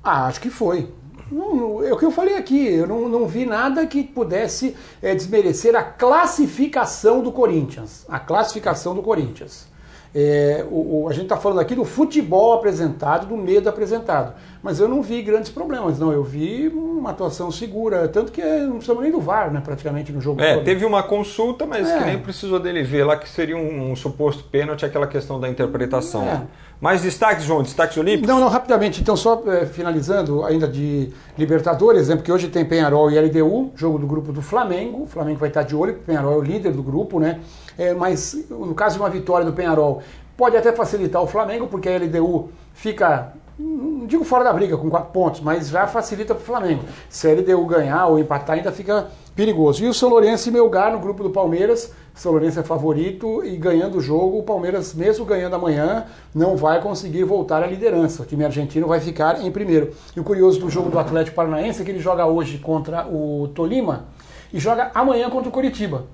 Ah, acho que foi. Não, é o que eu falei aqui, eu não, não vi nada que pudesse é, desmerecer a classificação do Corinthians. A classificação do Corinthians. É, o, o, a gente está falando aqui do futebol apresentado, do medo apresentado. Mas eu não vi grandes problemas, não. Eu vi uma atuação segura. Tanto que não precisamos nem do VAR, né, praticamente, no jogo. É, todo. teve uma consulta, mas é. que nem precisou dele ver lá que seria um, um suposto pênalti, aquela questão da interpretação. É. Mais destaques, João? Destaques olímpicos? Não, não, rapidamente. Então, só é, finalizando ainda de Libertadores, exemplo que hoje tem Penharol e LDU, jogo do grupo do Flamengo. O Flamengo vai estar de olho, porque o Penharol é o líder do grupo, né? É, mas no caso de uma vitória do Penharol, pode até facilitar o Flamengo, porque a LDU fica não digo fora da briga com quatro pontos, mas já facilita para o Flamengo. Se a LDU ganhar ou empatar, ainda fica perigoso. E o São Lourenço e Melgar no grupo do Palmeiras, São Lourenço é favorito e ganhando o jogo, o Palmeiras, mesmo ganhando amanhã, não vai conseguir voltar à liderança. O time argentino vai ficar em primeiro. E o curioso do jogo do Atlético Paranaense é que ele joga hoje contra o Tolima e joga amanhã contra o Curitiba.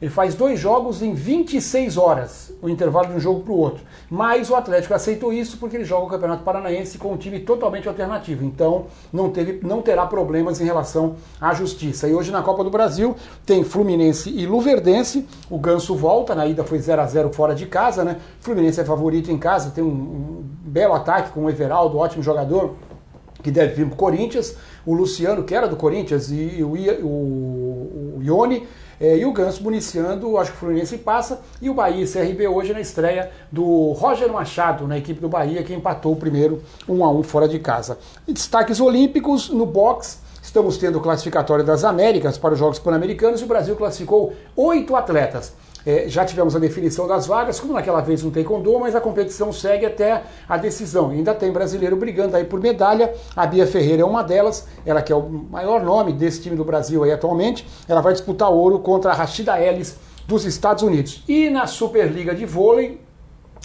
Ele faz dois jogos em 26 horas, o intervalo de um jogo para o outro. Mas o Atlético aceitou isso porque ele joga o Campeonato Paranaense com um time totalmente alternativo. Então não, teve, não terá problemas em relação à justiça. E hoje na Copa do Brasil tem Fluminense e Luverdense. O Ganso volta, na ida foi 0 a 0 fora de casa, né? Fluminense é favorito em casa, tem um, um belo ataque com o Everaldo, ótimo jogador que deve vir para o Corinthians, o Luciano, que era do Corinthians, e o, o, o Ione É, e o Ganso municiando, acho que o Fluminense passa, e o Bahia e CRB hoje na estreia do Roger Machado, na equipe do Bahia, que empatou o primeiro 1 a 1 fora de casa. E destaques olímpicos no boxe. Estamos tendo o classificatório das Américas para os Jogos Pan-Americanos e o Brasil classificou oito atletas. É, já tivemos a definição das vagas, como naquela vez não tem condor, mas a competição segue até a decisão. E ainda tem brasileiro brigando aí por medalha. A Bia Ferreira é uma delas, ela que é o maior nome desse time do Brasil aí atualmente. Ela vai disputar ouro contra a Rashida Ellis dos Estados Unidos. E na Superliga de Vôlei,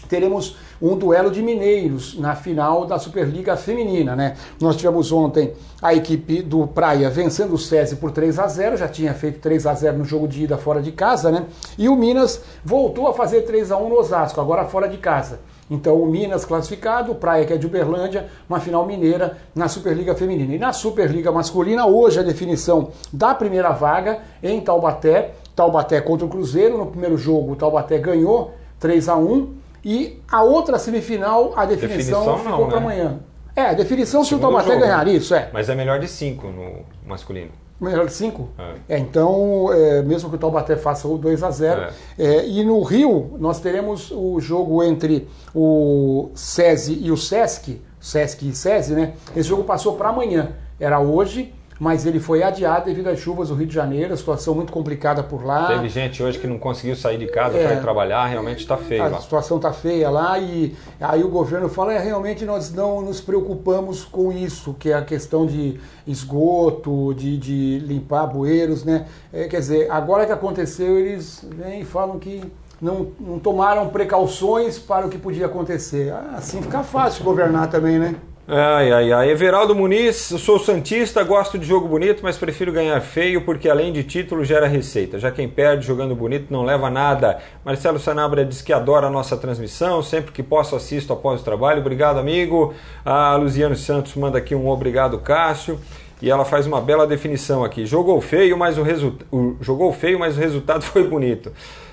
teremos um duelo de mineiros na final da Superliga Feminina, né? Nós tivemos ontem a equipe do Praia vencendo o SESI por 3 a 0 já tinha feito 3 a 0 no jogo de ida fora de casa, né? E o Minas voltou a fazer 3 a 1 no Osasco, agora fora de casa. Então o Minas classificado, o Praia que é de Uberlândia, uma final mineira na Superliga Feminina. E na Superliga Masculina, hoje a definição da primeira vaga em Taubaté. Taubaté contra o Cruzeiro. No primeiro jogo, o Taubaté ganhou 3 a 1 e a outra semifinal, a definição, definição ficou para né? amanhã. É, a definição se o Taubaté ganhar, isso, é. Mas é melhor de cinco no masculino. Melhor de cinco? É. é então, é, mesmo que o Taubaté faça o 2 a 0 é. é. E no Rio, nós teremos o jogo entre o SESI e o SESC, SESC e SESI, né? Esse jogo passou para amanhã. Era hoje, mas ele foi adiado devido às chuvas do Rio de Janeiro, a situação muito complicada por lá. Teve gente hoje que não conseguiu sair de casa é, para ir trabalhar, realmente está feio a lá. A situação está feia lá e aí o governo fala, é, realmente nós não nos preocupamos com isso, que é a questão de esgoto, de, de limpar bueiros, né? É, quer dizer, agora que aconteceu, eles vêm e falam que não, não tomaram precauções para o que podia acontecer. Ah, assim fica fácil governar também, né? Ai, ai, ai. Everaldo Muniz, eu sou Santista, gosto de jogo bonito, mas prefiro ganhar feio porque além de título gera receita. Já quem perde jogando bonito não leva nada. Marcelo Sanabra diz que adora a nossa transmissão, sempre que posso assisto após o trabalho. Obrigado, amigo. A Luziano Santos manda aqui um obrigado, Cássio. E ela faz uma bela definição aqui. Jogou feio, mas o, resu... o... jogou feio, mas o resultado *laughs* foi bonito.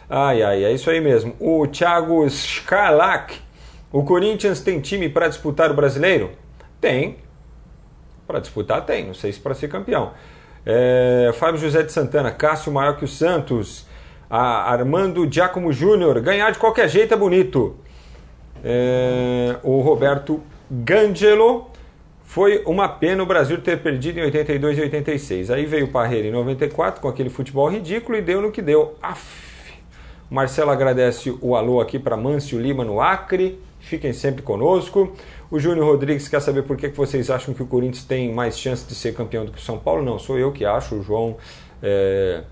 Ai, ai, é isso aí mesmo. O Thiago Scarlac. O Corinthians tem time para disputar o brasileiro? Tem. Para disputar, tem. Não sei se para ser campeão. É, Fábio José de Santana, Cássio maior que o Santos. A Armando Giacomo Júnior, ganhar de qualquer jeito é bonito. É, o Roberto Gangelo, foi uma pena o Brasil ter perdido em 82 e 86. Aí veio o Parreira em 94 com aquele futebol ridículo e deu no que deu. Aff. Marcelo agradece o alô aqui para Mâncio Lima no Acre. Fiquem sempre conosco. O Júnior Rodrigues quer saber por que vocês acham que o Corinthians tem mais chance de ser campeão do que o São Paulo. Não, sou eu que acho. O João é,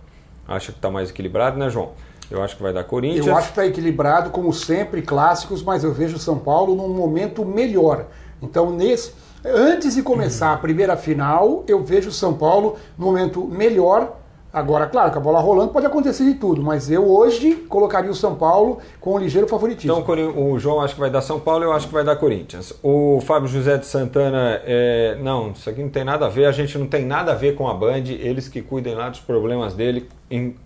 acha que está mais equilibrado, né, João? Eu acho que vai dar Corinthians. Eu acho que está equilibrado, como sempre, clássicos, mas eu vejo o São Paulo num momento melhor. Então, nesse, antes de começar a primeira final, eu vejo o São Paulo num momento melhor Agora, claro, com a bola rolando pode acontecer de tudo, mas eu hoje colocaria o São Paulo com um ligeiro favoritismo. Então o João acho que vai dar São Paulo, eu acho que vai dar Corinthians. O Fábio José de Santana, é... não, isso aqui não tem nada a ver, a gente não tem nada a ver com a Band, eles que cuidem lá dos problemas dele. Em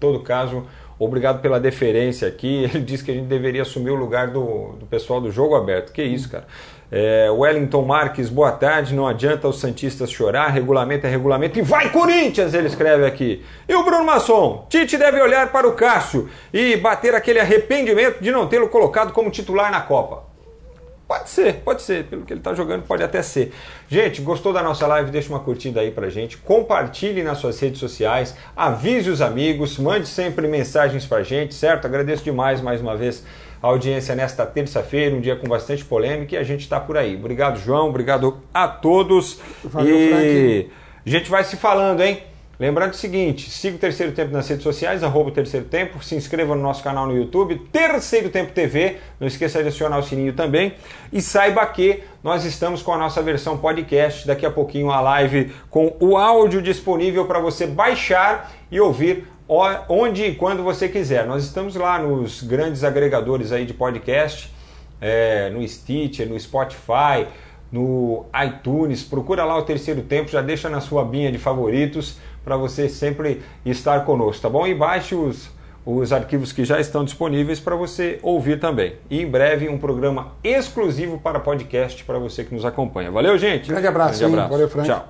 todo caso, obrigado pela deferência aqui. *laughs* Ele disse que a gente deveria assumir o lugar do, do pessoal do jogo aberto. Que isso, cara. É, Wellington Marques, boa tarde. Não adianta os Santistas chorar, regulamento é regulamento. E vai Corinthians, ele escreve aqui. E o Bruno Masson? Tite deve olhar para o Cássio e bater aquele arrependimento de não tê-lo colocado como titular na Copa. Pode ser, pode ser. Pelo que ele está jogando, pode até ser. Gente, gostou da nossa live? Deixa uma curtida aí pra gente. Compartilhe nas suas redes sociais. Avise os amigos. Mande sempre mensagens pra gente, certo? Agradeço demais mais uma vez a audiência nesta terça-feira, um dia com bastante polêmica e a gente está por aí. Obrigado, João. Obrigado a todos. Valeu, e Frank. a gente vai se falando, hein? Lembrando o seguinte, siga o Terceiro Tempo nas redes sociais, arroba Terceiro Tempo, se inscreva no nosso canal no YouTube, Terceiro Tempo TV, não esqueça de acionar o sininho também, e saiba que nós estamos com a nossa versão podcast, daqui a pouquinho a live com o áudio disponível para você baixar e ouvir onde e quando você quiser. Nós estamos lá nos grandes agregadores aí de podcast, é, no Stitcher, no Spotify, no iTunes, procura lá o Terceiro Tempo, já deixa na sua binha de favoritos, para você sempre estar conosco, tá bom? E baixe os, os arquivos que já estão disponíveis para você ouvir também. E em breve um programa exclusivo para podcast para você que nos acompanha. Valeu, gente? Grande abraço. Grande abraço. Valeu, Frank. Tchau.